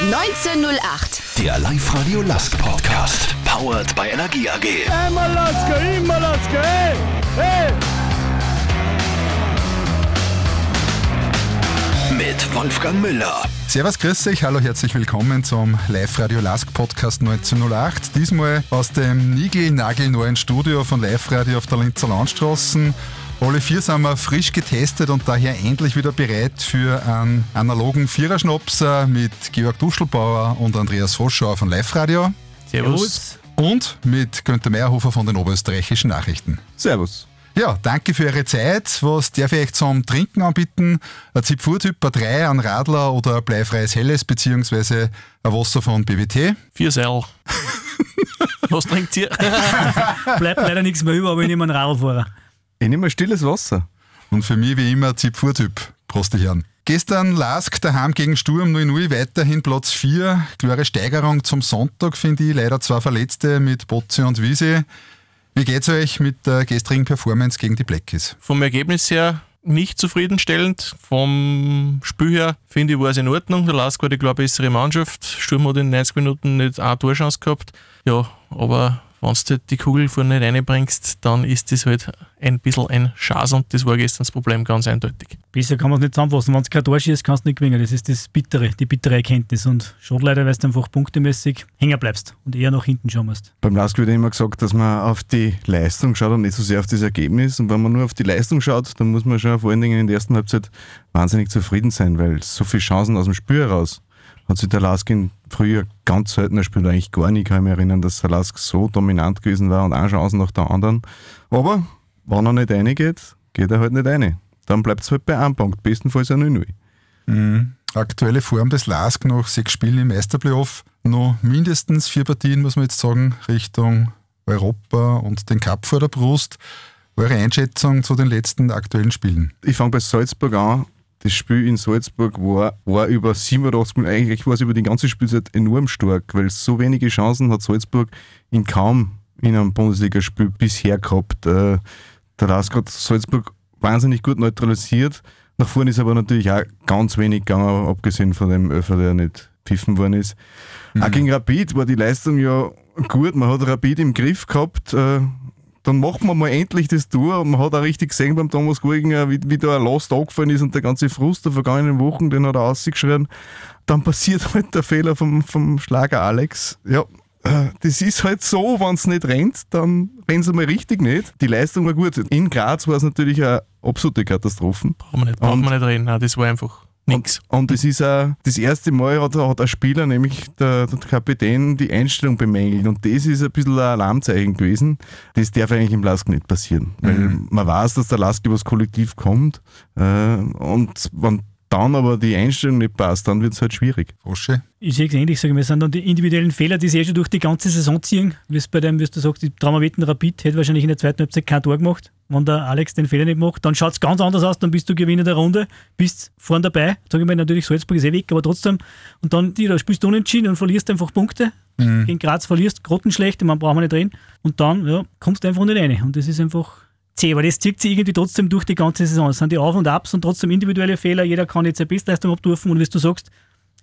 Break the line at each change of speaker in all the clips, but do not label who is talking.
1908.
Der Live-Radio Lask Podcast. Powered by Energie AG.
Immer Laske, immer Laske, hey, hey.
Mit Wolfgang Müller.
Servus, grüß euch, hallo, herzlich willkommen zum Live-Radio Lask Podcast 1908. Diesmal aus dem Nigel-Nagel-neuen Studio von Live-Radio auf der Linzer Landstraße. Alle vier sind wir frisch getestet und daher endlich wieder bereit für einen analogen Viererschnaps mit Georg Duschelbauer und Andreas Froschauer von Live-Radio.
Servus.
Und mit Günther Meierhofer von den Oberösterreichischen Nachrichten.
Servus.
Ja, danke für eure Zeit. Was darf ich euch zum Trinken anbieten? Ein Zipfurtyp, ein 3, ein Radler oder ein bleifreies Helles, beziehungsweise ein Wasser von BWT?
Vier Seil. Was trinkt ihr?
Bleibt leider nichts mehr über, aber ich nehme einen Radlfahrer.
Ich nehme ein stilles Wasser.
Und für mich wie immer Zipfurtyp. Prost, die Herren. Gestern Lask daheim gegen Sturm 0-0, weiterhin Platz 4. Klare Steigerung zum Sonntag, finde ich. Leider zwei Verletzte mit Botze und Wiese. Wie geht's euch mit der gestrigen Performance gegen die Blackies?
Vom Ergebnis her nicht zufriedenstellend. Vom Spiel her finde ich, war es in Ordnung. Der Lask war die klar bessere Mannschaft. Sturm hat in 90 Minuten nicht eine Torchance gehabt. Ja, aber wenn du die Kugel vorne nicht reinbringst, dann ist das halt ein bisschen ein Schaß und das war gestern das Problem ganz eindeutig.
Besser kann man es nicht zusammenfassen. Wenn du kein Tor schießt, kannst du nicht gewinnen. Das ist das Bittere, die bittere Erkenntnis. Und schon leider, weil du einfach punktemäßig hängen bleibst und eher nach hinten schauen musst.
Beim Lask wird immer gesagt, dass man auf die Leistung schaut und nicht so sehr auf das Ergebnis. Und wenn man nur auf die Leistung schaut, dann muss man schon vor allen Dingen in der ersten Halbzeit wahnsinnig zufrieden sein, weil so viele Chancen aus dem Spiel heraus hat sich der Lask in früher ganz selten gespielt, eigentlich gar nicht. Ich kann mich erinnern, dass der Lask so dominant gewesen war und eine Chance nach der anderen. Aber wenn er nicht reingeht, geht er halt nicht rein. Dann bleibt es halt bei einem Punkt, bestenfalls ein 0-0.
Mhm. Aktuelle Form des Lask nach sechs Spielen im Meisterplayoff. Noch mindestens vier Partien, muss man jetzt sagen, Richtung Europa und den Cup vor der Brust. Eure Einschätzung zu den letzten aktuellen Spielen?
Ich fange bei Salzburg an das Spiel in Salzburg war, war über 87 Minuten, eigentlich war es über die ganze Spielzeit enorm stark, weil so wenige Chancen hat Salzburg in kaum in einem Bundesligaspiel bisher gehabt. Äh, der Lask hat Salzburg wahnsinnig gut neutralisiert. Nach vorne ist aber natürlich auch ganz wenig gegangen, abgesehen von dem Öfer, der nicht pfiffen worden ist. Mhm. Auch gegen Rapid war die Leistung ja gut. Man hat Rapid im Griff gehabt. Äh, dann macht man mal endlich das Tor. Und man hat auch richtig gesehen beim Thomas Gurginger, wie, wie da ein Last angefallen ist und der ganze Frust der vergangenen Wochen, den hat er ausgeschrien. Dann passiert halt der Fehler vom, vom Schlager Alex. Ja, äh, das ist halt so, wenn es nicht rennt, dann rennt es mal richtig nicht. Die Leistung war gut. In Graz war es natürlich eine absolute Katastrophe.
Brauchen wir nicht, brauchen wir nicht reden, Nein, das war einfach Nix.
Und, und das ist auch das erste Mal hat, hat ein Spieler, nämlich der, der, Kapitän, die Einstellung bemängelt. Und das ist ein bisschen ein Alarmzeichen gewesen. Das darf eigentlich im Lask nicht passieren. Weil mhm. man weiß, dass der Lask übers Kollektiv kommt. Äh, und wenn dann aber die Einstellung nicht passt, dann wird es halt schwierig.
Frosche?
Ich sehe es ähnlich, sagen wir, sind dann die individuellen Fehler, die sich eh schon durch die ganze Saison ziehen. Wie es bei dem, wie du sagst, die Traumaweten Rapid hätte wahrscheinlich in der zweiten Halbzeit kein Tor gemacht. Wenn der Alex den Fehler nicht macht, dann schaut es ganz anders aus, dann bist du Gewinner der Runde, bist vorne dabei. Sage ich mal, natürlich Salzburg ist eh weg, aber trotzdem. Und dann da spielst du unentschieden und verlierst einfach Punkte. Mhm. Gegen Graz verlierst, grottenschlecht, man braucht man nicht reden. Und dann ja, kommst du einfach nicht rein. Und das ist einfach zäh, aber das zieht sich irgendwie trotzdem durch die ganze Saison. Es sind die Auf- und Abs und trotzdem individuelle Fehler. Jeder kann jetzt seine Bestleistung abdurfen und wie du sagst,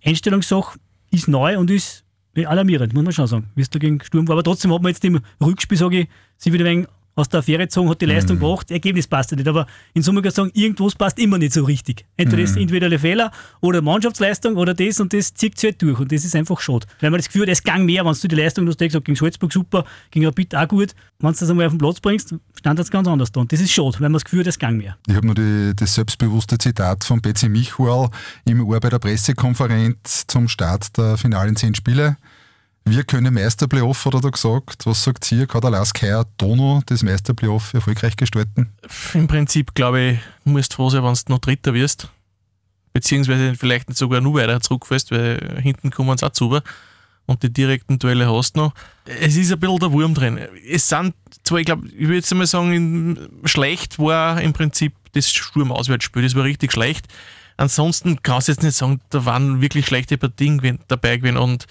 Einstellungssache ist neu und ist alarmierend, muss man schon sagen, wie es da gegen Sturm war. Aber trotzdem hat man jetzt im Rückspiel, sage ich, sie wieder ein wenig aus der Affäre gezogen, hat die Leistung mhm. gebracht, Ergebnis passt nicht. Aber in Summe kann ich sagen, irgendwas passt immer nicht so richtig. Entweder mhm. das individuelle Fehler oder Mannschaftsleistung oder das und das zieht sich halt durch. Und das ist einfach schade. Weil man das Gefühl hat, es gang mehr, wenn du die Leistung, du hast gesagt, gegen Salzburg super, gegen Rapid auch gut. Wenn du das einmal auf den Platz bringst, stand das ganz anders da. Und das ist schade, weil man das Gefühl hat, es gang mehr.
Ich habe nur die, das selbstbewusste Zitat von Betsy Michual im Ohr bei der Pressekonferenz zum Start der finalen zehn Spiele. Wir können Meisterplayoff, hat er da gesagt. Was sagt ihr? Kann der Lask heuer Dono das Meisterplayoff erfolgreich gestalten?
Im Prinzip, glaube ich, musst du froh sein, wenn du noch Dritter wirst. Beziehungsweise vielleicht nicht sogar nur weiter zurückfällst, weil hinten kommen sie auch zu. Und die direkten Duelle hast du noch. Es ist ein bisschen der Wurm drin. Es sind zwar, ich glaube, ich würde jetzt einmal sagen, schlecht war im Prinzip das Sturm-Auswärtsspiel. Das war richtig schlecht. Ansonsten kannst du jetzt nicht sagen, da waren wirklich schlechte Partien dabei gewesen. Und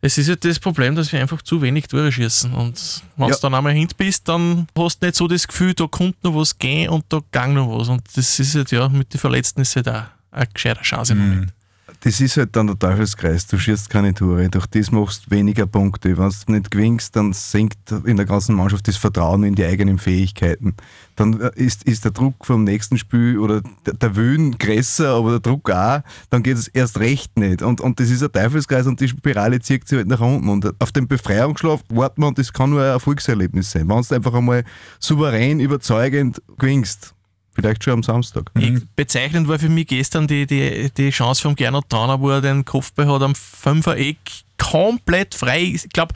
es ist ja das Problem, dass wir einfach zu wenig Tore schießen. Und wenn ja. du dann einmal hint bist, dann hast du nicht so das Gefühl, da kommt noch was gehen und da gang noch was. Und das ist halt ja mit den Verletzten ist halt auch eine gescheite Chance im mhm. Moment.
Das ist halt dann der Teufelskreis. Du schießt keine Tore, durch das machst du weniger Punkte. Wenn du nicht gewinnst, dann sinkt in der ganzen Mannschaft das Vertrauen in die eigenen Fähigkeiten. Dann äh, ist, ist der Druck vom nächsten Spiel oder der, der Willen größer, aber der Druck auch, dann geht es erst recht nicht. Und, und das ist ein Teufelskreis und die Spirale zieht sich halt nach unten. Und auf den Befreiungsschlaf warten wir und das kann nur ein Erfolgserlebnis sein. Wenn du einfach einmal souverän, überzeugend gewinnst Vielleicht schon am Samstag.
Mhm. Bezeichnend war für mich gestern die, die, die Chance vom Gernot Trauner, wo er den Kopfball hat am Fünfer-Eck komplett frei. Ich glaube,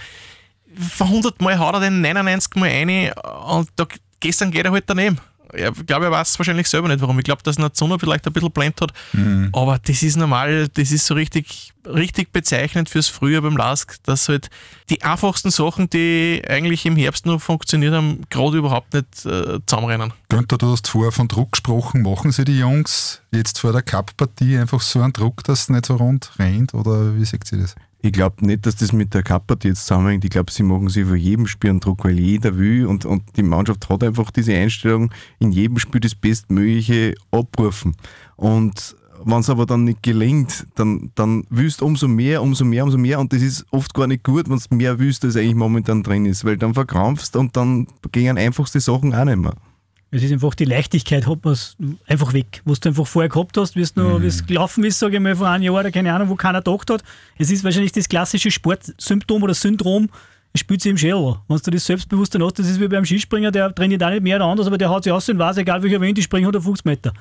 von 100 Mal haut er den 99 Mal rein und da, gestern geht er halt daneben ich glaube, er weiß wahrscheinlich selber nicht warum. Ich glaube, dass Zunner vielleicht ein bisschen blendet hat. Mhm. Aber das ist normal, das ist so richtig, richtig bezeichnend fürs Frühjahr beim Lask, dass halt die einfachsten Sachen, die eigentlich im Herbst noch funktioniert haben, gerade überhaupt nicht äh, zusammenrennen.
Günther, du hast vorher von Druck gesprochen. Machen sie die Jungs jetzt vor der Cup-Partie einfach so einen Druck, dass es nicht so rund rennt? Oder wie seht ihr das?
Ich glaube nicht, dass das mit der Kappert jetzt zusammenhängt. Ich glaube, sie machen sich für jedem Spiel einen Druck, weil jeder will und, und die Mannschaft hat einfach diese Einstellung, in jedem Spiel das Bestmögliche abrufen. Und wenn es aber dann nicht gelingt, dann, dann willst du umso mehr, umso mehr, umso mehr und das ist oft gar nicht gut, wenn du mehr willst, als eigentlich momentan drin ist, weil dann verkrampfst und dann gehen einfachste Sachen auch nicht mehr.
Es ist einfach die Leichtigkeit, hat man einfach weg. Was du einfach vorher gehabt hast, wie es mhm. gelaufen ist, sage ich mal, vor einem Jahr oder keine Ahnung, wo keiner gedacht hat. Es ist wahrscheinlich das klassische Sportsymptom oder Syndrom, es spielt sich im Schädel. Wenn du das selbstbewusst dann hast, das ist wie beim Skispringer, der trainiert auch nicht mehr oder anders, aber der haut sich aus und weiß, egal welcher Wind, die springen 150 Meter.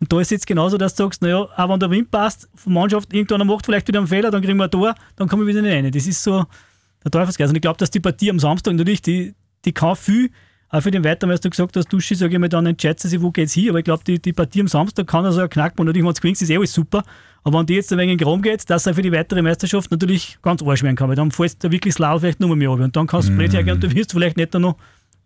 Und da ist jetzt genauso, dass du sagst, naja, auch wenn der Wind passt, die Mannschaft irgendwann macht vielleicht wieder einen Fehler, dann kriegen wir ein Tor, dann kommen wir wieder nicht rein. Das ist so der Teufelsgeist. Und ich glaube, dass die Partie am Samstag natürlich, die, die kann viel auch für den Weiteren, weil du gesagt hast, Duschi, sage ich mal, dann entscheidet sie sich, wo geht's hin. Aber ich glaube, die, die Partie am Samstag kann also ein Knackpunkt. Natürlich, wenn es gewinnt, ist eh alles super. Aber wenn die jetzt ein wenig in Rom geht, dass er für die weitere Meisterschaft natürlich ganz arsch werden kann. Weil dann fällst du wirklich Slau vielleicht nur mehr runter. Und dann kannst du mm. blöd hergehen und du wirst vielleicht nicht dann noch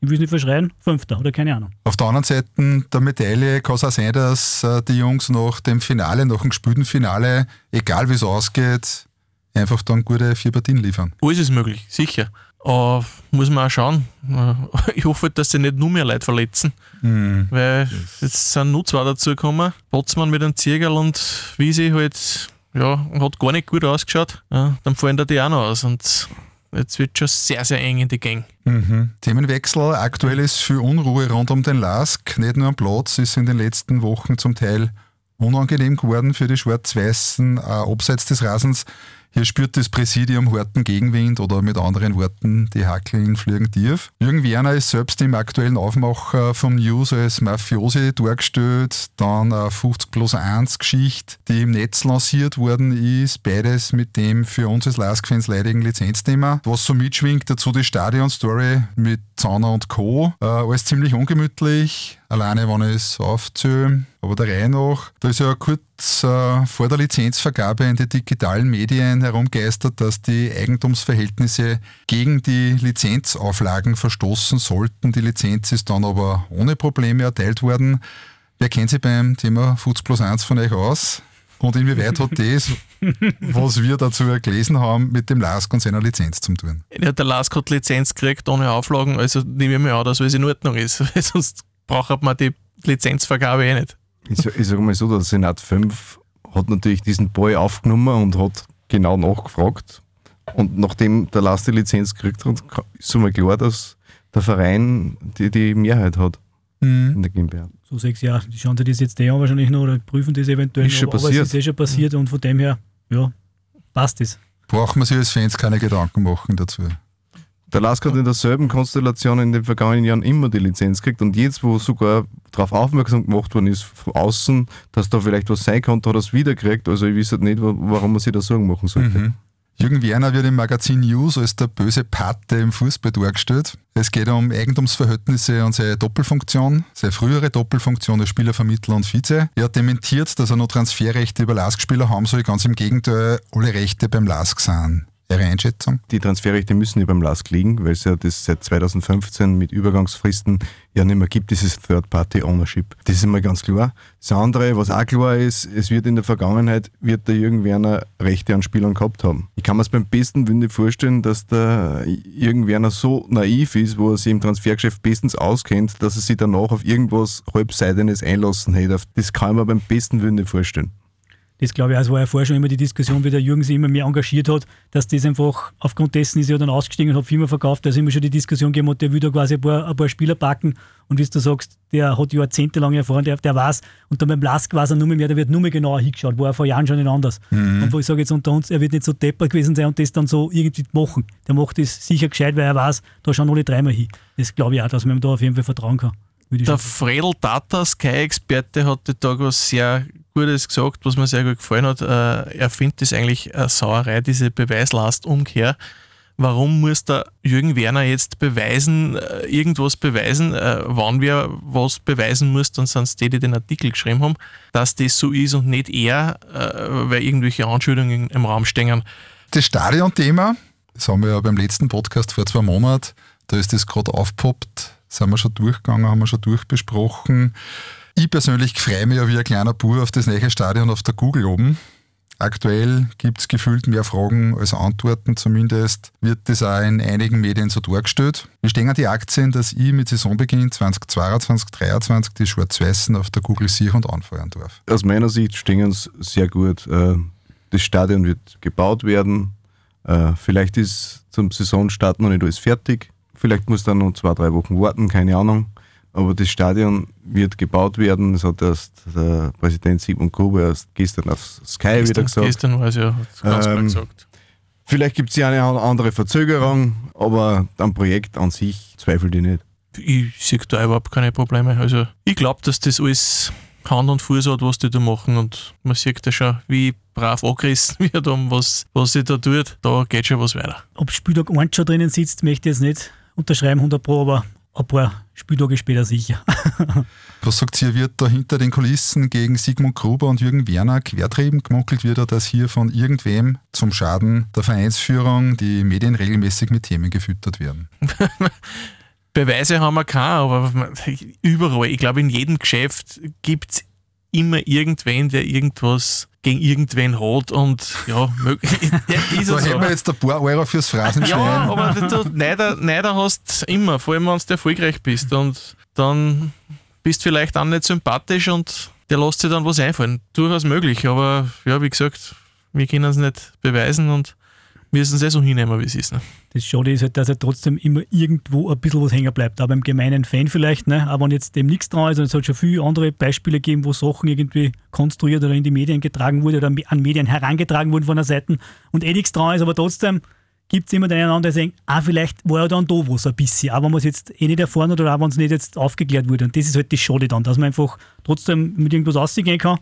ich will es nicht verschreien, Fünfter oder keine Ahnung.
Auf der anderen Seite der Medaille kann es auch sein, dass äh, die Jungs nach dem Finale, nach dem gespielten Finale, egal wie es ausgeht, einfach dann gute vier Partien liefern.
Alles ist möglich, sicher. Uh, muss man auch schauen. Uh, ich hoffe, dass sie nicht nur mehr Leute verletzen, mhm. weil jetzt sind nur zwei dazugekommen. Botzmann mit einem Ziergerl und Wiese halt, ja, hat gar nicht gut ausgeschaut. Ja, dann fallen da die auch noch aus und jetzt wird schon sehr, sehr eng in die Gang.
Mhm. Themenwechsel. Aktuell ist viel Unruhe rund um den Lask. Nicht nur am Platz, ist in den letzten Wochen zum Teil unangenehm geworden für die Schwarz-Weißen, äh, abseits des Rasens. Hier spürt das Präsidium harten Gegenwind oder mit anderen Worten, die Hackeln fliegen tief. Jürgen Werner ist selbst im aktuellen Aufmacher vom News als Mafiosi dargestellt. Dann eine 50 plus 1 Geschichte, die im Netz lanciert worden ist. Beides mit dem für uns als Lask-Fans leidigen Lizenzthema. Was so mitschwingt, dazu die Stadion-Story mit Zauner und Co. Äh, alles ziemlich ungemütlich alleine wenn ich es aufzähle. Aber der Reihe nach, da ist ja kurz äh, vor der Lizenzvergabe in den digitalen Medien herumgeistert, dass die Eigentumsverhältnisse gegen die Lizenzauflagen verstoßen sollten. Die Lizenz ist dann aber ohne Probleme erteilt worden. Wer kennt sich beim Thema Foods Plus 1 von euch aus? Und inwieweit hat das, was wir dazu gelesen haben, mit dem LASK und seiner Lizenz zu tun?
Ja, der LASK hat Lizenz gekriegt ohne Auflagen, also nehme ich mir an, dass alles in Ordnung ist. Sonst braucht man die Lizenzvergabe eh nicht.
Ich, ich sage mal so, der Senat 5 hat natürlich diesen Ball aufgenommen und hat genau nachgefragt. Und nachdem der Last die Lizenz gekriegt hat, ist mir klar, dass der Verein die, die Mehrheit hat
mhm. in der GmbH. So sechs Jahre. Die schauen sich das jetzt eh an wahrscheinlich noch oder prüfen das eventuell
ist
noch.
Schon aber
es ist eh schon passiert mhm. und von dem her, ja, passt es.
Braucht man sich als Fans keine Gedanken machen dazu.
Der Lask hat in derselben Konstellation in den vergangenen Jahren immer die Lizenz gekriegt und jetzt, wo sogar darauf aufmerksam gemacht worden ist von außen, dass da vielleicht was sein könnte, hat er es wieder gekriegt. Also ich weiß nicht, warum man sich da Sorgen machen sollte. Mhm.
Jürgen Werner wird im Magazin News als der böse Pate im Fußball dargestellt. Es geht um Eigentumsverhältnisse und seine Doppelfunktion, seine frühere Doppelfunktion als Spielervermittler und Vize. Er hat dementiert, dass er noch Transferrechte über Lask-Spieler haben soll. Ganz im Gegenteil, alle Rechte beim Lask sind. Ihre Einschätzung?
Die Transferrechte müssen ja beim LASK liegen, weil es ja das seit 2015 mit Übergangsfristen ja nicht mehr gibt, dieses Third-Party-Ownership. Das ist mal ganz klar. Das andere, was auch klar ist, es wird in der Vergangenheit, wird der Jürgen Werner Rechte an Spielern gehabt haben. Ich kann mir es beim besten nicht vorstellen, dass der Jürgen Werner so naiv ist, wo er sich im Transfergeschäft bestens auskennt, dass er sich danach auf irgendwas Halbseidenes einlassen hätte. Das kann ich mir beim besten nicht vorstellen
Das glaube ich, es war ja vorher schon immer die Diskussion, wie der Jürgen sich immer mehr engagiert hat, dass das einfach, aufgrund dessen ist er dann ausgestiegen und hat Firma verkauft, da ist immer schon die Diskussion gegeben, und der will da quasi ein paar, ein paar Spieler packen und wie du sagst, der hat jahrzehntelang erfahren, der, der weiß, und dann beim Lask weiß er nur mehr, der wird nur mehr genauer hingeschaut, war er vor Jahren schon nicht anders.
Mhm.
Und wo ich sage jetzt unter uns, er wird nicht so deppert gewesen sein und das dann so irgendwie machen. Der macht das sicher gescheit, weil er weiß, da schauen alle dreimal hin. Das glaube ich auch, dass man ihm da auf jeden Fall vertrauen kann.
Der Fredel Tata, Sky-Experte, hat den Tag was sehr Gutes gesagt, was mir sehr gut gefallen hat. Äh, Er findet das eigentlich eine Sauerei, diese Beweislastumkehr. Warum muss der Jürgen Werner jetzt beweisen, äh, irgendwas beweisen? Äh, Wann wer was beweisen muss, dann sind es die, die den Artikel geschrieben haben, dass das so ist und nicht er, weil irgendwelche Anschuldigungen im Raum stehen.
Das Stadionthema, das haben wir ja beim letzten Podcast vor zwei Monaten, da ist das gerade aufgepoppt, sind wir schon durchgegangen, haben wir schon durchbesprochen. Ich persönlich freue mich ja wie ein kleiner Bur auf das neue Stadion auf der Google oben. Aktuell gibt es gefühlt mehr Fragen als Antworten, zumindest wird das auch in einigen Medien so dargestellt. Wie stehen die Aktien, dass ich mit Saisonbeginn 2022, 2023 die Schwarz-Weißen auf der Google sicher und anfeuern darf?
Aus meiner Sicht stehen uns sehr gut. Äh, Das Stadion wird gebaut werden. Äh, Vielleicht ist zum Saisonstart noch nicht alles fertig. Vielleicht muss dann noch zwei, drei Wochen warten, keine Ahnung. Aber das Stadion wird gebaut werden. Das hat erst der Präsident Sigmund Gruber erst gestern auf Sky wieder
Gestern,
gesagt.
gestern war es ja ganz
Ähm,
gesagt.
Vielleicht gibt es ja eine andere Verzögerung, aber am Projekt an sich zweifelt ich nicht.
ich sehe da überhaupt keine Probleme. Also ich glaube, dass das alles Hand und Fuß hat, was die da machen und man sieht ja schon, wie brav angerissen wird um was, was sie da tut. Da geht schon was weiter.
Ob Spieltag 1 schon drinnen sitzt, möchte ich jetzt nicht unterschreiben, 100 Pro, aber ein paar Spieltage später sicher.
Was sagt ihr, wird da hinter den Kulissen gegen Sigmund Gruber und Jürgen Werner quertrieben? Gemunkelt wird er, dass hier von irgendwem zum Schaden der Vereinsführung die Medien regelmäßig mit Themen gefüttert werden.
Beweise haben wir keine, aber überall, ich glaube, in jedem Geschäft gibt es immer irgendwen, der irgendwas gegen irgendwen hat und ja, ist
So
es
hätten wir jetzt ein paar Euro fürs Phrasenschwein.
Ja, aber du, neider, neider hast immer, vor allem wenn du erfolgreich bist und dann bist vielleicht auch nicht sympathisch und der lässt sich dann was einfallen. Durchaus möglich, aber ja, wie gesagt, wir können es nicht beweisen und müssen es eh so hinnehmen, wie es ist. Ne?
Das Schade ist halt, dass er trotzdem immer irgendwo ein bisschen was hängen bleibt. Aber beim gemeinen Fan vielleicht, ne? aber wenn jetzt dem nichts dran ist, und es hat schon viele andere Beispiele gegeben, wo Sachen irgendwie konstruiert oder in die Medien getragen wurde oder an Medien herangetragen wurden von der Seite und eh nichts dran ist, aber trotzdem gibt es immer den einen oder anderen, der sagt, ah, vielleicht war ja dann da was ein bisschen, aber wenn man es jetzt eh nicht erfahren hat oder auch wenn es nicht jetzt aufgeklärt wurde. Und das ist halt das Schade dann, dass man einfach trotzdem mit irgendwas rausgehen kann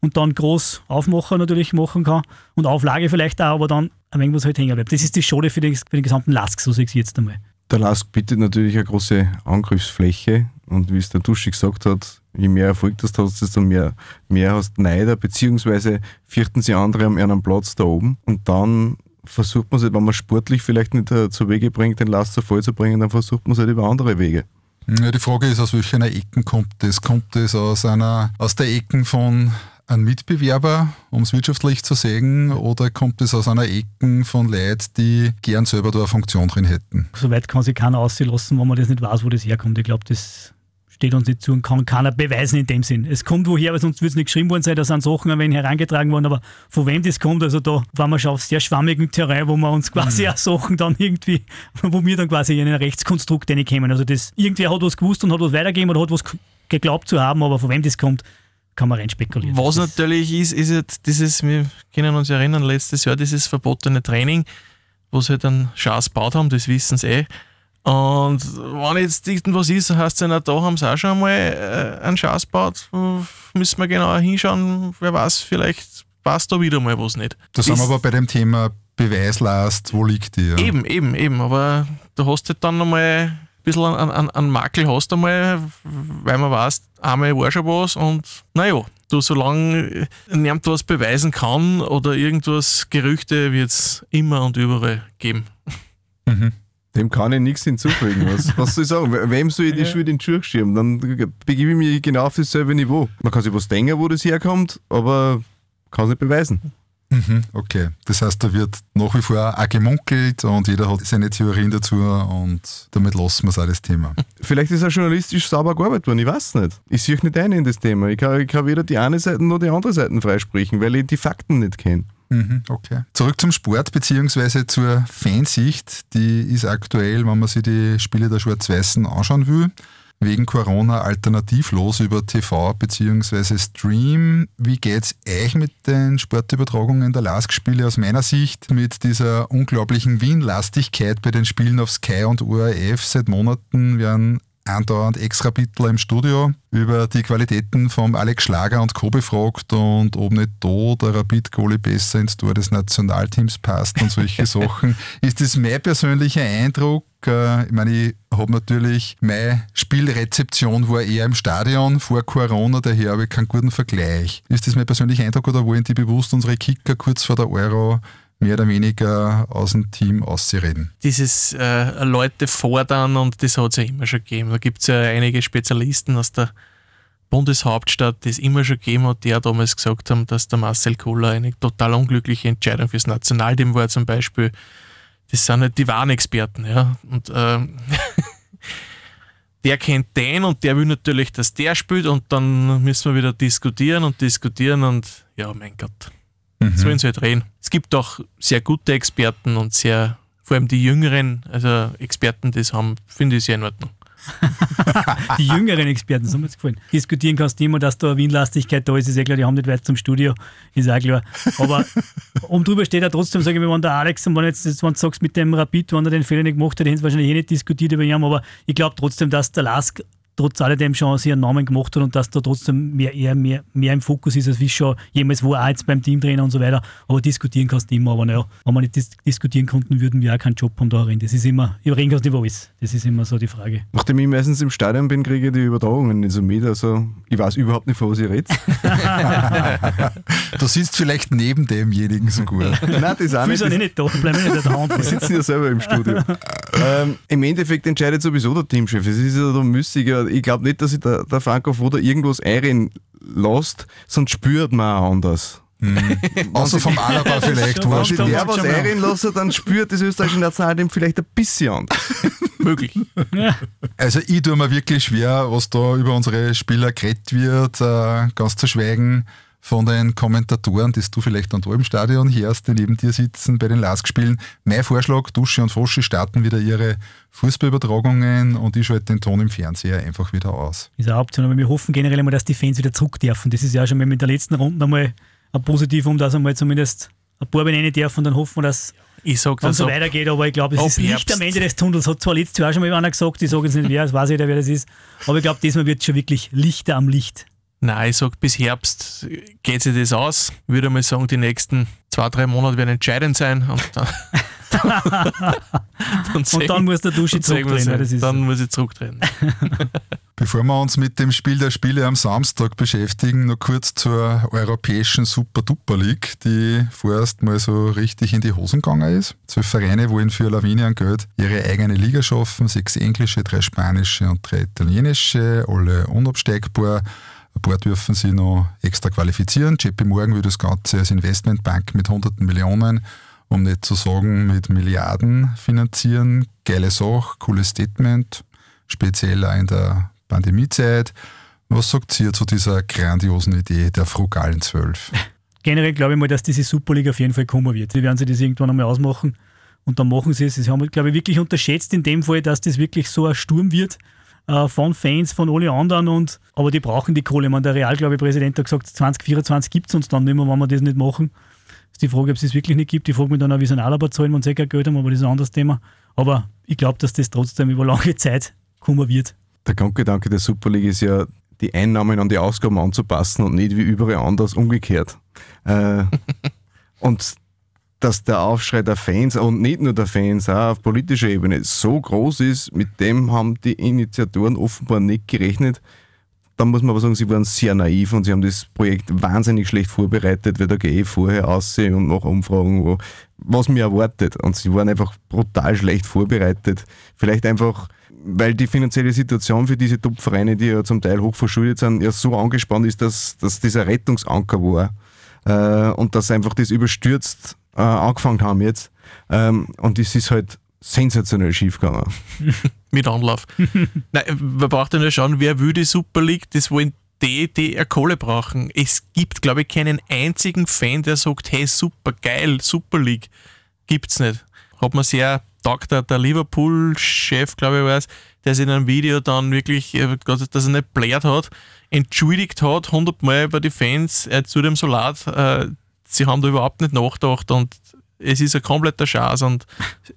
und dann groß Aufmacher natürlich machen kann und Auflage vielleicht auch, aber dann ein wenig was halt hängen bleibt. Das ist das Schade für den, für den gesamten Lask, so sehe ich es jetzt einmal.
Der Lask bietet natürlich eine große Angriffsfläche und wie es der Duschi gesagt hat, je mehr Erfolg das hast, desto mehr, mehr hast Neider, beziehungsweise fürchten sie andere am einen Platz da oben und dann versucht man es, wenn man sportlich vielleicht nicht äh, zu Wege bringt, den Last zu Fall zu bringen, dann versucht man es halt über andere Wege.
Ja, die Frage ist, aus welcher Ecken kommt das? Kommt das aus einer aus der Ecken von einem Mitbewerber, um es wirtschaftlich zu sagen, oder kommt das aus einer Ecken von Leuten, die gern selber da eine Funktion drin hätten?
Soweit kann sich keiner auslassen, wenn man das nicht weiß, wo das herkommt. Ich glaube, das steht uns nicht zu und kann keiner beweisen in dem Sinn. Es kommt woher, weil sonst würde es nicht geschrieben worden sein, da sind Sachen ein wenig herangetragen worden, aber von wem das kommt, also da waren wir schon auf sehr schwammigem Terrain, wo wir uns quasi auch Sachen dann irgendwie, wo wir dann quasi in ein Rechtskonstrukt reinkommen. Also das, irgendwer hat was gewusst und hat was weitergegeben oder hat was geglaubt zu haben, aber von wem das kommt, kann man rein spekulieren.
Was natürlich ist, ist halt dieses, wir können uns erinnern, letztes Jahr dieses verbotene Training, wo sie halt einen Schatz gebaut haben, das wissen sie eh. Und wenn jetzt irgendwas ist, heißt es ja, da haben sie auch schon einmal äh, einen Schatz gebaut, müssen wir genauer hinschauen, wer weiß, vielleicht passt da wieder mal was nicht.
Da sind wir aber bei dem Thema Beweislast, wo liegt die? Ja?
Eben, eben, eben. Aber du hast halt dann nochmal bisschen an, an, an Makel hast du mal, weil man weiß, einmal war schon was und naja, du solange niemand was beweisen kann oder irgendwas, Gerüchte wird es immer und überall geben.
Dem kann ich nichts hinzufügen. Was, was soll ich sagen? We- Wem soll ich die Schuld in die Schuhe schirmen? Dann begebe ich mich genau auf dasselbe Niveau. Man kann sich was denken, wo das herkommt, aber kann es nicht beweisen.
Mhm, okay. Das heißt, da wird nach wie vor auch gemunkelt und jeder hat seine Theorien dazu und damit lassen wir es auch das Thema.
Vielleicht ist er journalistisch sauber gearbeitet worden, ich weiß nicht. Ich sehe nicht ein in das Thema. Ich kann, ich kann weder die eine Seite noch die andere Seite freisprechen, weil ich die Fakten nicht kenne.
Mhm, okay. Zurück zum Sport bzw. zur Fansicht. Die ist aktuell, wenn man sich die Spiele der Schwarz-Weißen anschauen will, wegen Corona alternativlos über TV bzw. Stream. Wie geht's euch mit den Sportübertragungen der LASK-Spiele aus meiner Sicht mit dieser unglaublichen Wien-Lastigkeit bei den Spielen auf Sky und ORF? Seit Monaten werden andauernd extra Bittler im Studio über die Qualitäten vom Alex Schlager und Co. befragt und ob nicht da der Rapid-Goalie besser ins Tor des Nationalteams passt und solche Sachen. Ist das mein persönlicher Eindruck? Äh, ich meine, ich habe natürlich, meine Spielrezeption war eher im Stadion vor Corona, daher habe ich keinen guten Vergleich. Ist das mein persönlicher Eindruck oder wollen die bewusst unsere Kicker kurz vor der Euro mehr oder weniger aus dem Team auszureden.
Dieses äh, Leute fordern und das hat es ja immer schon gegeben. Da gibt es ja einige Spezialisten aus der Bundeshauptstadt, die es immer schon gegeben hat, die ja damals gesagt haben, dass der Marcel Kohler eine total unglückliche Entscheidung fürs Nationalteam war zum Beispiel. Das sind halt die wahren Experten, ja. Und ähm, der kennt den und der will natürlich, dass der spielt und dann müssen wir wieder diskutieren und diskutieren und ja, mein Gott. Mhm. Sollen sie halt reden. Es gibt auch sehr gute Experten und sehr, vor allem die jüngeren, also Experten, das haben, finde ich sehr in Ordnung.
die jüngeren Experten, so mir gefallen. Diskutieren kannst du immer, dass da eine Windlastigkeit da ist, ist ja klar, die haben nicht weit zum Studio, ist auch klar. Aber um drüber steht er trotzdem, sage ich mal, wenn der Alex, und wenn, jetzt, wenn du sagst, mit dem Rapid, wenn er den Fehler nicht gemacht hat, hätten sie wahrscheinlich eh nicht diskutiert über ihn, aber ich glaube trotzdem, dass der Lask trotz alledem schon ihren Namen gemacht hat und dass da trotzdem mehr, eher mehr, mehr im Fokus ist, als wie schon jemals wo auch jetzt beim Teamtrainer und so weiter. Aber diskutieren kannst du immer. Aber naja, wenn wir nicht dis diskutieren konnten, würden wir auch keinen Job haben da drin. Das ist immer, reden kannst du über alles. Das ist immer so die Frage.
Nachdem ich meistens im Stadion bin, kriege ich die Übertragungen nicht so mit. Also ich weiß überhaupt nicht, von was ich rede.
du sitzt vielleicht neben demjenigen so gut.
Nein, das ist auch
nicht. nicht da, bleiben nicht in der Hand.
Wir sitzen ja selber im Studio. ähm, Im Endeffekt entscheidet sowieso der Teamchef. Es ist ja da müßiger ich glaube nicht, dass sich der, der Franco Foda irgendwas einreden lässt, sonst spürt man auch anders.
Mhm. Außer vom Alaba vielleicht.
Wenn sich der was einreden lässt, dann spürt das österreichische Nationalteam vielleicht ein bisschen anders.
Möglich.
Also ich tue mir wirklich schwer, was da über unsere Spieler geredet wird, äh, ganz zu schweigen von den Kommentatoren, die du vielleicht an da im Stadion hörst, die neben dir sitzen bei den Lask-Spielen. Mein Vorschlag, Dusche und Foschi starten wieder ihre Fußballübertragungen und ich schalte den Ton im Fernseher einfach wieder aus.
Ist eine Option, aber wir hoffen generell einmal, dass die Fans wieder zurück dürfen. Das ist ja schon mal mit der letzten Runde einmal ein Positivum, dass einmal zumindest ein paar benennen dürfen und dann hoffen wir, dass
ich sag
dann so weitergeht, aber ich glaube, es ist nicht am Ende des Tunnels. Hat zwar letztes Jahr schon mal einer gesagt, ich sage jetzt nicht wer, das weiß jeder, wer das ist, aber ich glaube, diesmal wird es schon wirklich Lichter am Licht.
Nein, ich sage, bis Herbst geht sich das aus. Ich würde mal sagen, die nächsten zwei, drei Monate werden entscheidend sein. Und dann,
dann und dann muss der Dusche zurückdrehen.
dann so. muss ich zurückdrehen.
Bevor wir uns mit dem Spiel der Spiele am Samstag beschäftigen, noch kurz zur europäischen Super-Duper League, die vorerst mal so richtig in die Hosen gegangen ist. Zwölf Vereine wollen für Lavinien Geld ihre eigene Liga schaffen, sechs englische, drei spanische und drei italienische, alle unabsteigbar. Ein paar dürfen sich noch extra qualifizieren. JP Morgan will das Ganze als Investmentbank mit hunderten Millionen, um nicht zu sagen mit Milliarden finanzieren. Geile Sache, cooles Statement, speziell auch in der Pandemiezeit. Was sagt ihr zu dieser grandiosen Idee der frugalen Zwölf?
Generell glaube ich mal, dass diese Superliga auf jeden Fall kommen wird. Sie werden sich das irgendwann einmal ausmachen und dann machen sie es. Sie haben, glaube ich, wirklich unterschätzt in dem Fall, dass das wirklich so ein Sturm wird äh, von Fans, von alle anderen. Und, aber die brauchen die Kohle. Man, der Real, glaube ich, Präsident hat gesagt, 2024 gibt es uns dann nicht mehr, wenn wir das nicht machen. Ist die Frage, ob es das wirklich nicht gibt. Ich frage mich dann auch, wie sie einen Alaba zahlen, wenn sie eh kein Geld haben, aber das ist ein anderes Thema. Aber ich glaube, dass das trotzdem über lange Zeit kommen wird.
Der Grundgedanke der Super League ist ja, die Einnahmen an die Ausgaben anzupassen und nicht wie überall anders umgekehrt. Äh, und dass der Aufschrei der Fans und nicht nur der Fans, auch auf politischer Ebene so groß ist, mit dem haben die Initiatoren offenbar nicht gerechnet. Da muss man aber sagen, sie waren sehr naiv und sie haben das Projekt wahnsinnig schlecht vorbereitet, weil da gehe ich vorher aussehen und nach Umfragen, wo, was mir erwartet. Und sie waren einfach brutal schlecht vorbereitet. Vielleicht einfach, weil die finanzielle Situation für diese Top-Vereine, die ja zum Teil hoch verschuldet sind, ja so angespannt ist, dass, dass dieser Rettungsanker war äh, und dass einfach das überstürzt äh, angefangen haben jetzt. Ähm, und es ist halt sensationell schief gegangen.
Mit Anlauf. Nein, man braucht ja nur schauen, wer will die Super League, das wollen die, die eine Kohle brauchen. Es gibt, glaube ich, keinen einzigen Fan, der sagt, hey, super geil, Super League. Gibt's nicht. Hat man sehr taugt, der, Liverpool-Chef, glaube ich, weiß, der sich in einem Video dann wirklich, äh, dass er nicht blärt hat, entschuldigt hat, hundertmal bei die Fans, er zu dem Solat, äh, sie haben da überhaupt nicht nachgedacht und es ist ein kompletter Schatz und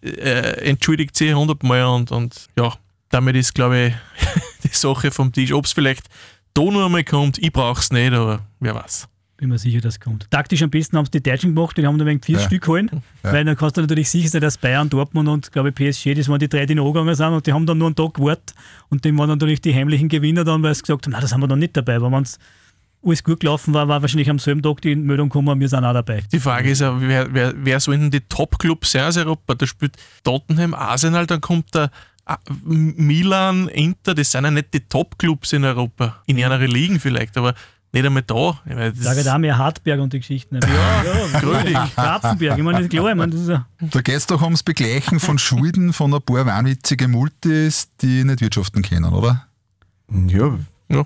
äh, entschuldigt sich hundertmal und, und ja, damit ist, glaube ich, die Sache vom Tisch. Ob es vielleicht da noch einmal kommt, ich brauche es nicht, aber wer weiß.
Bin mir sicher, dass es kommt. Taktisch am besten haben es die Deutschen gemacht, die haben da wegen vier
Ja.
Stück geholt,
Ja.
weil dann kannst du natürlich sicher sein, dass Bayern, Dortmund und glaube ich PSG, das waren die drei, die noch angegangen sind und die haben dann nur einen Tag gewartet und dem waren natürlich die heimlichen Gewinner dann, weil sie gesagt haben, na, das haben wir dann nicht dabei, weil wenn es alles gut gelaufen war, war wahrscheinlich am selben Tag die Meldung gekommen, wir sind auch dabei.
Die Frage ist ja, wer, wer, wer sollen denn die Top-Clubs sein aus Europa? Da spielt Tottenham, Arsenal, dann kommt der ah, Milan, Inter, das sind ja nicht die Top-Clubs in Europa. In einer Ligen vielleicht, aber nicht einmal da. Ich meine, das-
Sage da mehr Hartberg und die Geschichten. Ja,
Grödig.
Grafenberg, ich meine, das ist klar, ich meine, das ist ja,
Da geht es doch ums Begleichen von Schulden von ein paar wahnwitzige Multis, die nicht wirtschaften können, oder?
Ja,
Ja.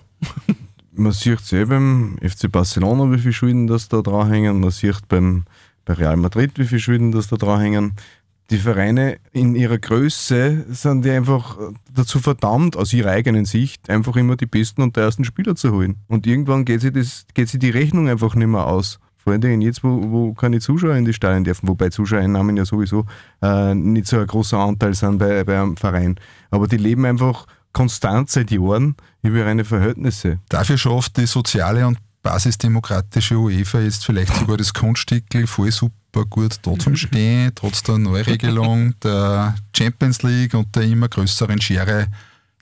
man sieht selber beim FC Barcelona, wie viele Schulden das da dranhängen. Man sieht beim, bei Real Madrid, wie viele Schulden das da dranhängen. Die Vereine in ihrer Größe sind die einfach dazu verdammt, aus ihrer eigenen Sicht, einfach immer die besten und teuersten Spieler zu holen. Und irgendwann geht sich, das, geht sich die Rechnung einfach nicht mehr aus. Vor allen Dingen jetzt, wo, wo keine Zuschauer in die Stadien dürfen, wobei Zuschauereinnahmen ja sowieso äh, nicht so ein großer Anteil sind bei, bei einem Verein. Aber die leben einfach konstant seit Jahren über ihre Verhältnisse.
Dafür schafft die soziale und basisdemokratische UEFA jetzt vielleicht sogar das Kunststickel voll super gut da zum Stehen, trotz der Neuregelung der Champions League und der immer größeren Schere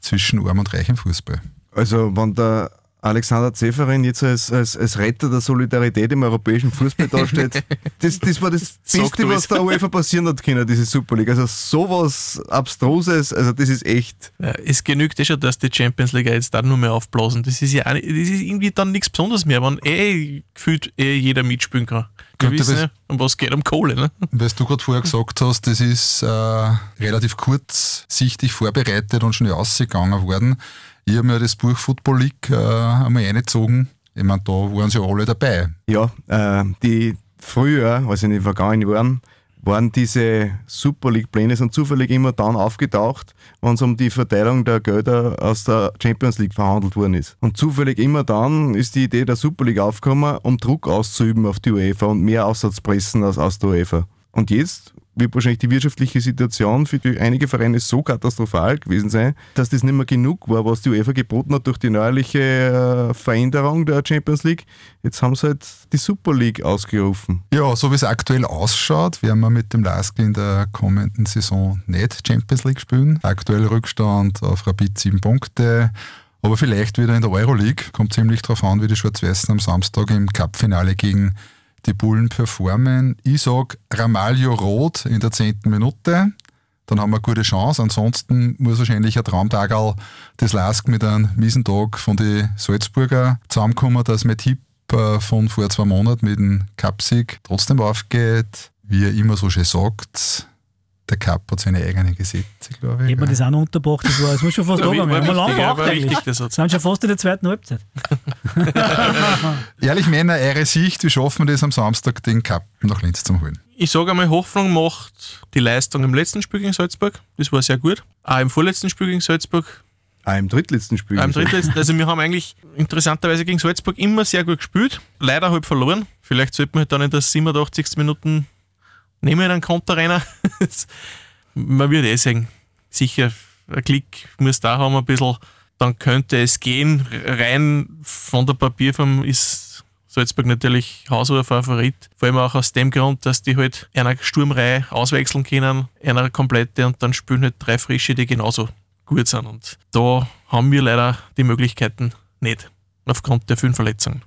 zwischen Arm und Reich im Fußball.
Also, wenn der Alexander Zeferin jetzt als, als, als Retter der Solidarität im europäischen Fußball dasteht, das, das war das Beste, was der UEFA passieren hat können, diese Super League. Also, sowas Abstruses, also, das ist echt.
Ja, es genügt eh schon, dass die Champions League jetzt da nur mehr aufblasen. Das ist ja auch, das ist irgendwie dann nichts Besonderes mehr, wenn eh gefühlt eh jeder mitspielen kann. Wir
Könnte
wissen ja, um was geht um Kohle. Ne?
Weil du gerade vorher gesagt hast, das ist äh, relativ kurzsichtig vorbereitet und schnell ausgegangen worden. Ich habe mir das Buch Football League äh, einmal reingezogen. Ich meine, da waren sie alle dabei.
Ja, äh, die früher, also in den vergangenen Jahren, waren diese Super League-Pläne sind zufällig immer dann aufgetaucht, wenn es um die Verteilung der Gelder aus der Champions League verhandelt worden ist. Und zufällig immer dann ist die Idee der Super League aufgekommen, um Druck auszuüben auf die UEFA und mehr Aussatzpressen als aus der UEFA. Und jetzt wird wahrscheinlich die wirtschaftliche Situation für einige Vereine so katastrophal gewesen sein, dass das nicht mehr genug war, was die UEFA geboten hat durch die neuerliche äh, Veränderung der Champions League. Jetzt haben sie halt die Super League ausgerufen.
Ja, so wie es aktuell ausschaut, werden wir mit dem Lask in der kommenden Saison nicht Champions League spielen. Aktuell Rückstand auf Rapid 7 Punkte. Aber vielleicht wieder in der Euroleague. Kommt ziemlich darauf an, wie die Schwarz-Weißen am Samstag im Cup-Finale gegen die Bullen performen. Ich sage Ramalho Rot in der zehnten Minute. Dann haben wir eine gute Chance. Ansonsten muss wahrscheinlich ein Traumtagerl des Lask mit einem miesen Tag von den Salzburger zusammenkommen, dass mein Tipp äh, von vor zwei Monaten mit dem Cup-Sieg trotzdem aufgeht. Wie er immer so schön sagt, der Cup hat seine eigenen Gesetze, glaube ich.
hätte man das auch noch unterbracht, das war, das muss schon fast da Wir haben lange gebraucht eigentlich.
das
sind schon fast in der zweiten Halbzeit.
Ehrlich, Männer, eure Sicht, wie schaffen wir das am Samstag, den Cup nach Linz zu holen?
Ich sage einmal, Hoffnung macht die Leistung im letzten Spiel gegen Salzburg. Das war sehr gut. Auch im vorletzten Spiel gegen Salzburg.
Auch im drittletzten Spiel.
Auch im drittletzten. Also wir haben eigentlich interessanterweise gegen Salzburg immer sehr gut gespielt. Leider halb verloren. Vielleicht sollte man halt dann in der 87. Minuten nehmen wir einen Konter rein. man wird eh sehen. Sicher, ein Klick muss da haben ein bisschen. Dann könnte es gehen. Rein von der Papierform ist Salzburg natürlich Haushoher Favorit. Vor allem auch aus dem Grund, dass die halt einer Sturmreihe auswechseln können, einer komplette und dann spielen halt drei frische, die genauso gut sind. Und da haben wir leider die Möglichkeiten nicht, aufgrund der vielen Verletzungen.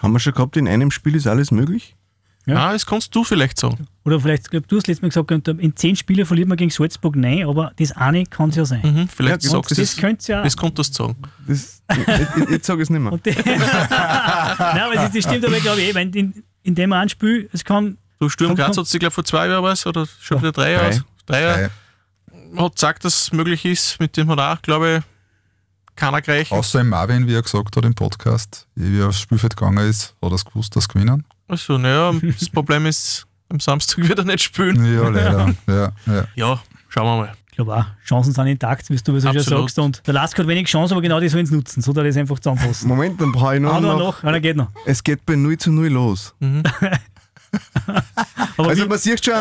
Haben wir schon gehabt, in einem Spiel ist alles möglich?
Ja.
Ja, das kannst du vielleicht sagen.
Oder vielleicht, ich glaube, du hast letztes Mal gesagt, in zehn Spielen verliert man gegen Salzburg, nein, aber das eine kann es ja sein.
Mhm, vielleicht
Ja,
sagst du
Das
das.
könnte ja.
Das konntest du sagen.
Das, jetzt jetzt sage ich es nicht mehr.
Nein, aber das, das stimmt aber, glaube ich, eh, weil in, in dem einen Spiel, es kann
Du Sturm Graz hat sich, glaube vor zwei Jahren was oder schon wieder drei Jahre.
drei.
Jahre. Hat gesagt, dass es möglich ist. Mit dem hat auch, glaube ich, keiner gereicht.
Außer im Marvin, wie er gesagt hat im Podcast, wie er aufs Spielfeld gegangen ist, hat er es gewusst, dass sie gewinnen.
Also, naja, das Problem ist, am Samstag wird er nicht spielen.
Ja, leider. ja, ja.
Ja, schauen wir mal.
Ich glaube auch, Chancen sind intakt, wie du so schon sagst. Und der Lask hat wenig Chancen, aber genau die sollen es nutzen. So, da das einfach zusammenfassen.
Moment, dann brauche ich
Ah, noch,
noch.
noch, einer geht noch.
Es geht bei 0 zu 0 los.
Aber
Also man sieht schon,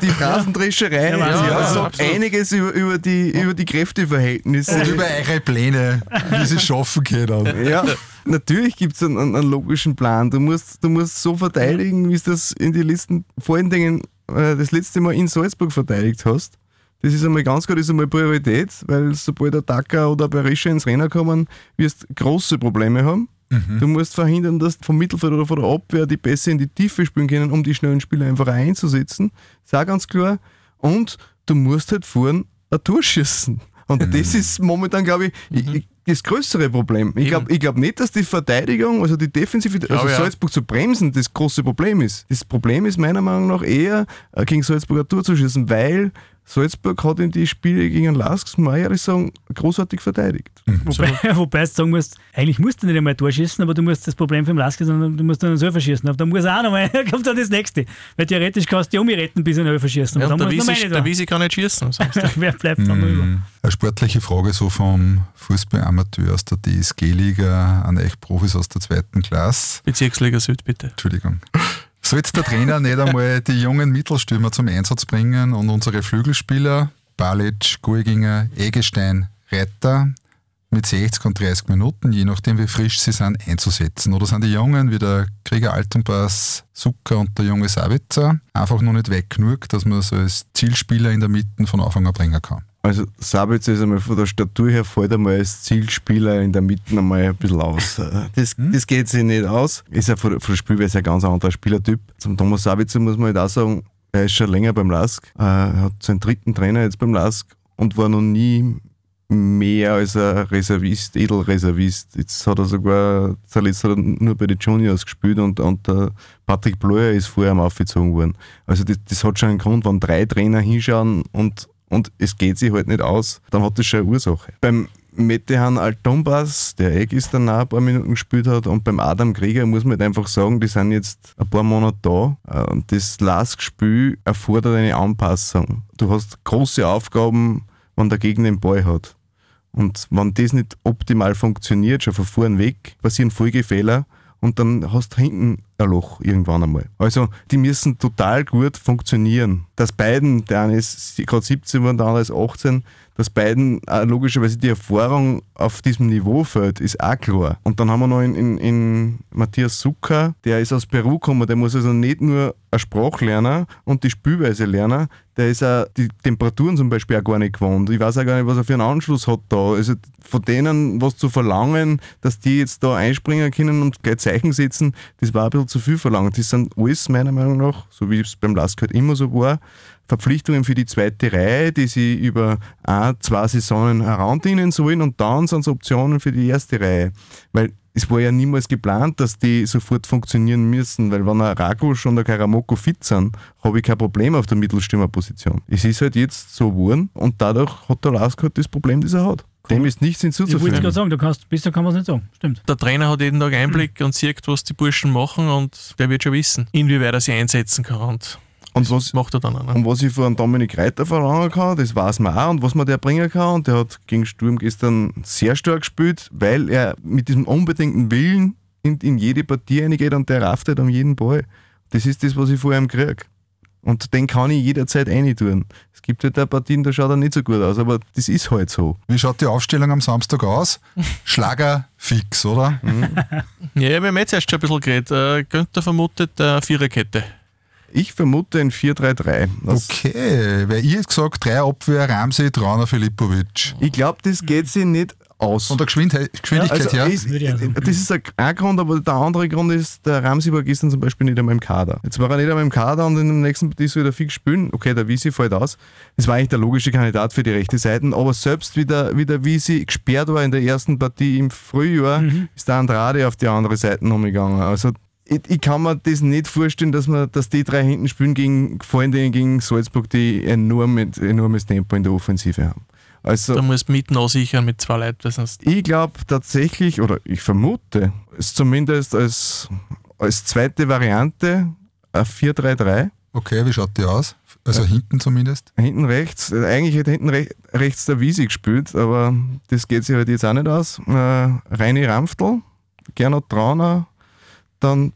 die Phrasendrescherei
Ja,
ja,
Wahnsinn.
Ja,
einiges über, über, die, über die Kräfteverhältnisse.
Und über eure Pläne, wie sie es schaffen können.
Ja, natürlich gibt es einen, einen, logischen Plan. Du musst, du musst so verteidigen, wie es das in die letzten, vor allen Dingen äh, das letzte Mal in Salzburg verteidigt hast. Das ist einmal ganz klar, das ist einmal Priorität, weil sobald der Dacker oder Berisha ins Rennen kommen, wirst du große Probleme haben. Du musst verhindern, dass vom Mittelfeld oder von der Abwehr die Pässe in die Tiefe spielen können, um die schnellen Spieler einfach einzusetzen. Ist auch ganz klar. Und du musst halt vorn ein Tor schießen. Und das ist momentan, glaube ich, ich, ich, das größere Problem. Ich glaube ich glaub nicht, dass die Verteidigung, also die Defensive, also
ja.
Salzburg zu bremsen, das große Problem ist. Das Problem ist meiner Meinung nach eher, äh, gegen Salzburg ein Tor zu schießen, weil Salzburg hat in die Spiele gegen Lask, muss man ehrlich sagen, großartig verteidigt.
wobei, wobei du sagen musst, eigentlich musst du nicht einmal ein Tor schießen, aber du musst das Problem vom Lask, sondern du musst dann einen Elfer schießen. Aber da muss auch nochmal, kommt dann das nächste. Weil theoretisch kannst du die Omi retten, bis ein Elfer schießen.
Ja,
dann
der, Wiese, der. Wiese kann nicht schießen.
Wer bleibt dann noch über?
Eine sportliche Frage so vom Fußballamateur aus der DSG-Liga an euch Profis aus der zweiten Klasse.
Bezirksliga Süd, bitte.
Entschuldigung. Sollte der Trainer nicht einmal die jungen Mittelstürmer zum Einsatz bringen und unsere Flügelspieler, Balic, Gurginger, Egestein, Retter, mit 60 und 30 Minuten, je nachdem wie frisch sie sind, einzusetzen? Oder sind die Jungen wie der Krieger Altenpass, Zucker und der junge Savitzer einfach noch nicht weg genug, dass man so als Zielspieler in der Mitte von Anfang an bringen kann?
Also Sabitzer ist einmal von der Statur her, fällt einmal als Zielspieler in der Mitte einmal ein bisschen aus. Äh, Das, das geht sich nicht aus. Ist ja von, von der Spielweise ein ganz anderer Spielertyp. Zum Thomas Sabitzer muss man halt auch sagen, er ist schon länger beim LASK. Äh, Er hat seinen dritten Trainer jetzt beim LASK und war noch nie mehr als ein Reservist, Edelreservist. Jetzt hat er sogar, zuletzt hat er nur bei den Juniors gespielt und, und der Patrick Bleuer ist vorher am aufgezogen worden. Also das, das hat schon einen Grund, wenn drei Trainer hinschauen und, und es geht sich halt nicht aus, dann hat das schon eine Ursache. Beim Metehan Altombas, der eh gestern auch ein paar Minuten gespielt hat, und beim Adam Krieger muss man halt einfach sagen, die sind jetzt ein paar Monate da äh, und das Lask-Spiel erfordert eine Anpassung. Du hast große Aufgaben, wenn der Gegner den Ball hat. Und wenn das nicht optimal funktioniert, schon von vorn weg, passieren Folgefehler und dann hast du hinten ein Loch irgendwann einmal. Also die müssen total gut funktionieren. Dass beiden, der eine ist gerade 17 und der andere ist 18, dass beiden auch logischerweise die Erfahrung auf diesem Niveau fällt, ist auch klar. Und dann haben wir noch in, in, in Matthias Zucker, der ist aus Peru gekommen, der muss also nicht nur eine Sprache lernen und die Spielweise lernen, der ist auch die Temperaturen zum Beispiel auch gar nicht gewohnt. Ich weiß auch gar nicht, was er für einen Anschluss hat da. Also von denen was zu verlangen, dass die jetzt da einspringen können und gleich Zeichen setzen, das war ein bisschen zu viel verlangt. Das sind alles meiner Meinung nach, so wie es beim Lask halt immer so war, Verpflichtungen für die zweite Reihe, die sie über ein, zwei Saisonen herandienen sollen und dann sind es Optionen für die erste Reihe. Weil es war ja niemals geplant, dass die sofort funktionieren müssen, weil wenn ein Ragusch und ein Karamoko fit sind, habe ich kein Problem auf der Mittelstürmerposition. Es ist halt jetzt so geworden und dadurch hat der Lask halt das Problem, das er hat. Dem ist nichts
Ich wollte es
hinzuzufügen.
gerade sagen, du kannst, besser kann man es nicht sagen. Stimmt.
Der Trainer hat jeden Tag Einblick und sieht, was die Burschen machen und der wird schon wissen, inwieweit er sie einsetzen kann. Und
Und was,
macht er dann auch. Ne?
Und was ich von Dominik Reiter verlangen kann, das weiß man auch und was man der bringen kann. Und der hat gegen Sturm gestern sehr stark gespielt, weil er mit diesem unbedingten Willen in, in jede Partie reingeht und der rafft halt um jeden Ball. Das ist das, was ich vor ihm kriege. Und den kann ich jederzeit reintun. Es gibt halt auch Partien, da schaut er nicht so gut aus, aber das ist halt so.
Wie schaut die Aufstellung am Samstag aus? Schlager fix, oder?
Ja, wir haben jetzt erst schon ein bisschen geredet. Äh, Günther vermutet äh, Viererkette.
Ich vermute ein 4-3-3. Das-
Okay, weil ich hätte gesagt, drei Abwehr, Ramsey, Trauner, Filipovic.
Ich glaube, das geht sich nicht aus.
Von der Geschwindheit, Geschwindigkeit
Also,
her.
ist, das ist ein, ein Grund, aber der andere Grund ist, der Ramsey war gestern zum Beispiel nicht einmal im Kader. Jetzt war er nicht einmal im Kader und in der nächsten Partie soll er fix spielen. Okay, der Visi fällt aus. Das war eigentlich der logische Kandidat für die rechte Seite, aber selbst wie der, wie der Visi gesperrt war in der ersten Partie im Frühjahr, ist der Andrade auf die andere Seite umgegangen. Also ich, ich kann mir das nicht vorstellen, dass, man, dass die drei hinten spielen gegen, vor allem gegen Salzburg, die enorm, enormes Tempo in der Offensive haben. Also,
Da musst du mitten aussichern mit zwei Leuten, sonst
ich glaube tatsächlich, oder ich vermute, es zumindest als, als zweite Variante ein 4-3-3.
Okay, wie schaut die aus? Also hinten zumindest.
Hinten rechts, eigentlich hätte hinten rech, rechts der Wiesi gespielt, aber das geht sich halt jetzt auch nicht aus. Äh, Reini Ramftl, Gernot Trauner, dann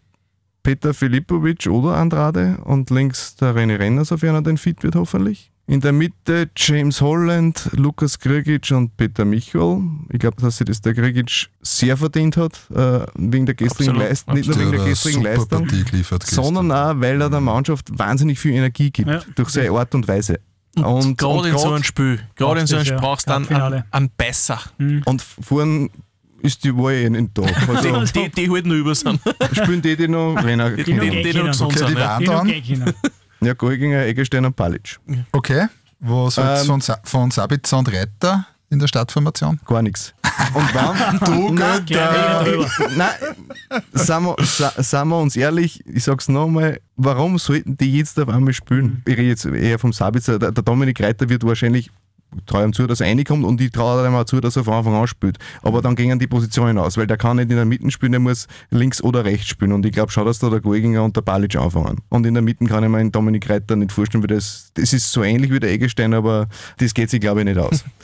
Peter Filipovic oder Andrade und links der René Renner, sofern er denn fit wird, hoffentlich. In der Mitte James Holland, Lukas Grigic und Peter Michel. Ich glaube, dass sich das der Grigic sehr verdient hat, äh, wegen der gestrigen
Absolut,
Leistung, nicht nur wegen der gestrigen
super
Leistung, sondern auch, weil er der Mannschaft wahnsinnig viel Energie gibt,
Ja.
durch seine Art und Weise. Und,
gerade in so einem Spiel, gerade in so einem Spiel brauchst du einen, einen, einen Besser.
Und vorhin ist die Wahl eh nicht da. Also
Die, die halt noch über sind.
spielen die, die noch Renner
Die,
Die noch
die, die,
gehen
noch gesund
Okay, die
sind.
Die noch
dann.
Ja, Golginger, Eggestein und Palic.
Okay. Es
Ähm,
von, Sa von Sabitzer und Reiter in der Startformation?
Gar nichts. Und wann?
Du
Nein. Nein, seien wir, wir uns ehrlich, ich sag's nochmal, warum sollten die jetzt auf einmal spielen? Ich rede jetzt eher vom Sabitzer. Der, der Dominik Reiter wird wahrscheinlich ich traue ihm zu, dass er reinkommt und ich traue ihm auch zu, dass er von Anfang an spielt. Aber dann gehen die Positionen aus, weil der kann nicht in der Mitte spielen, der muss links oder rechts spielen. Und ich glaube schon, dass da der Golginger und der Balic anfangen. Und in der Mitte kann ich mir den Dominik Reiter nicht vorstellen, wie das, das ist so ähnlich wie der Eggestein, aber das geht sich, glaube ich, nicht aus.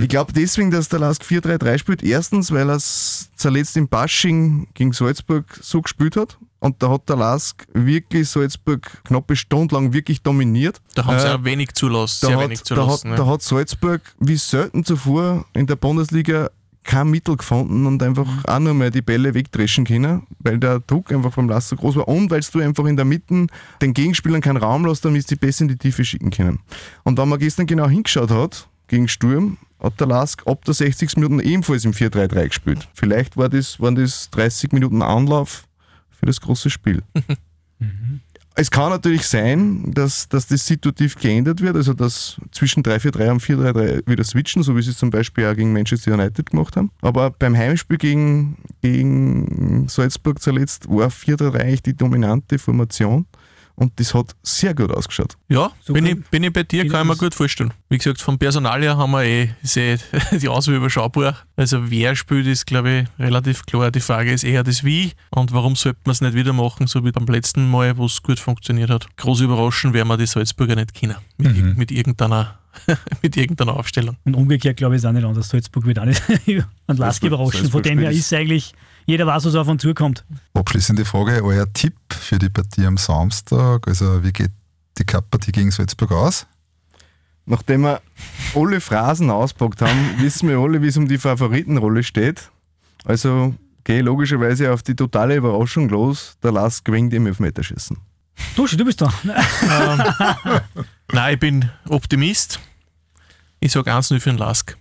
Ich glaube deswegen, dass der Lask 4-3-3 spielt. Erstens, weil er es zuletzt im Bashing gegen Salzburg so gespielt hat. Und da hat der Lask wirklich Salzburg knappe Stunde lang wirklich dominiert.
Da haben sie
Äh,
auch wenig zulassen,
da
sehr
hat,
wenig
da, hat,
zulassen.
da
ja.
hat Salzburg wie selten zuvor in der Bundesliga kein Mittel gefunden und einfach auch nur mal die Bälle wegdreschen können, weil der Druck einfach vom Lass so groß war und weil du einfach in der Mitte den Gegenspielern keinen Raum lässt, damit sie besser in die Tiefe schicken können. Und wenn man gestern genau hingeschaut hat, gegen Sturm, hat der Lask ab der 60. Minuten ebenfalls im 4-3-3 gespielt. Vielleicht war das, waren das 30 Minuten Anlauf für das große Spiel. Es kann natürlich sein, dass, dass das situativ geändert wird, also dass zwischen 3-4-3 und 4-3-3 wieder switchen, so wie sie es zum Beispiel auch gegen Manchester United gemacht haben. Aber beim Heimspiel gegen, gegen Salzburg zuletzt war 4-3-3 eigentlich die dominante Formation und das hat sehr gut ausgeschaut.
Ja,
So
bin, ich, bin ich bei dir,
bin
kann ich mir gut vorstellen. Wie gesagt, vom Personal her haben wir eh, ist eh die Auswahl überschaubar. Also wer spielt, ist glaube ich relativ klar. Die Frage ist eher das Wie und warum sollte man es nicht wieder machen, so wie beim letzten Mal, wo es gut funktioniert hat. Groß überraschen werden wir die Salzburger nicht kennen. Mit, irg- mit, irgendeiner, mit irgendeiner Aufstellung.
Und umgekehrt glaube ich ist auch nicht anders. Salzburg wird auch nicht an Lask überraschen. Von dem her ist eigentlich, jeder weiß, was auf uns zukommt.
Abschließende Frage, euer Tipp für die Partie am Samstag, also wie geht die Cup-Partie gegen Salzburg aus?
Nachdem wir alle Phrasen auspackt haben, wissen wir alle, wie es um die Favoritenrolle steht. Also gehe ich logischerweise auf die totale Überraschung los. Der Lask gewinnt im Elfmeterschießen.
Du, du bist da.
Nein, ich bin Optimist. Ich sage 1-0 für den Lask.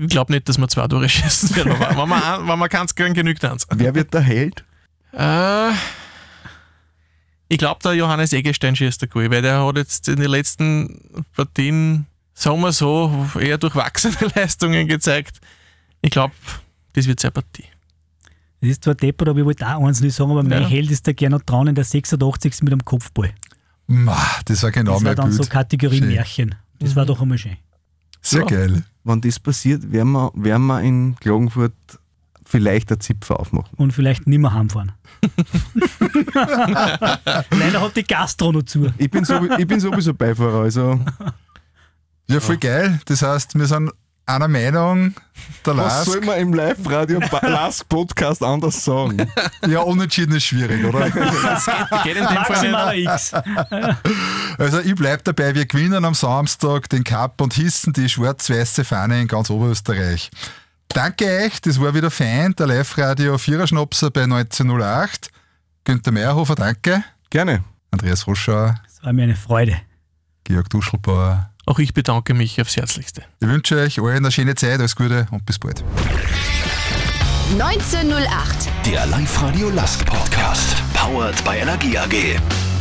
Ich glaube nicht, dass wir zwei Tore schießen werden, aber wenn wir, ein- wenn wir keins kriegen, genügt eins.
Wer wird der Held?
Äh, ich glaube, der Johannes Eggestein schießt der Goal, weil der hat jetzt in den letzten Partien, sagen wir so, eher durchwachsene Leistungen gezeigt. Ich glaube, das wird seine Partie.
Das ist zwar deppert, aber ich wollte auch eins nicht sagen, aber mein
Ja.
Held ist der Gernot Traun in der 86. mit einem Kopfball.
Ma, das war genau
Das war
mein
dann
Bild.
so Kategorie
Schön.
Märchen. Das war doch einmal schön.
Sehr
Ja.
geil.
Wenn das passiert, werden wir, werden wir in Klagenfurt vielleicht ein Zipfer aufmachen.
Und vielleicht nimmer heimfahren. Leider hat die Gastro noch zu.
Ich bin, so, ich bin sowieso Beifahrer, also
Ja, voll geil. Das heißt, wir sind einer Meinung, der
was soll
Lask.
man im Live-Radio Lask Podcast anders sagen?
Ja, unentschieden ist schwierig, oder?
Geht in dem Fall nicht.
X.
Also ich bleib dabei, wir gewinnen am Samstag den Cup und hissen die schwarz-weiße Fahne in ganz Oberösterreich. Danke euch, das war wieder fein, der Live-Radio Viererschnapser bei 1908. Günther Meyerhofer, danke.
Gerne.
Andreas Roschauer,
Das war mir eine Freude.
Georg Duschelbauer.
Auch ich bedanke mich aufs Herzlichste.
Ich wünsche euch allen eine schöne Zeit, alles Gute und bis bald.
1908.
Der Live-Radio Lask Podcast. Powered by Energie AG.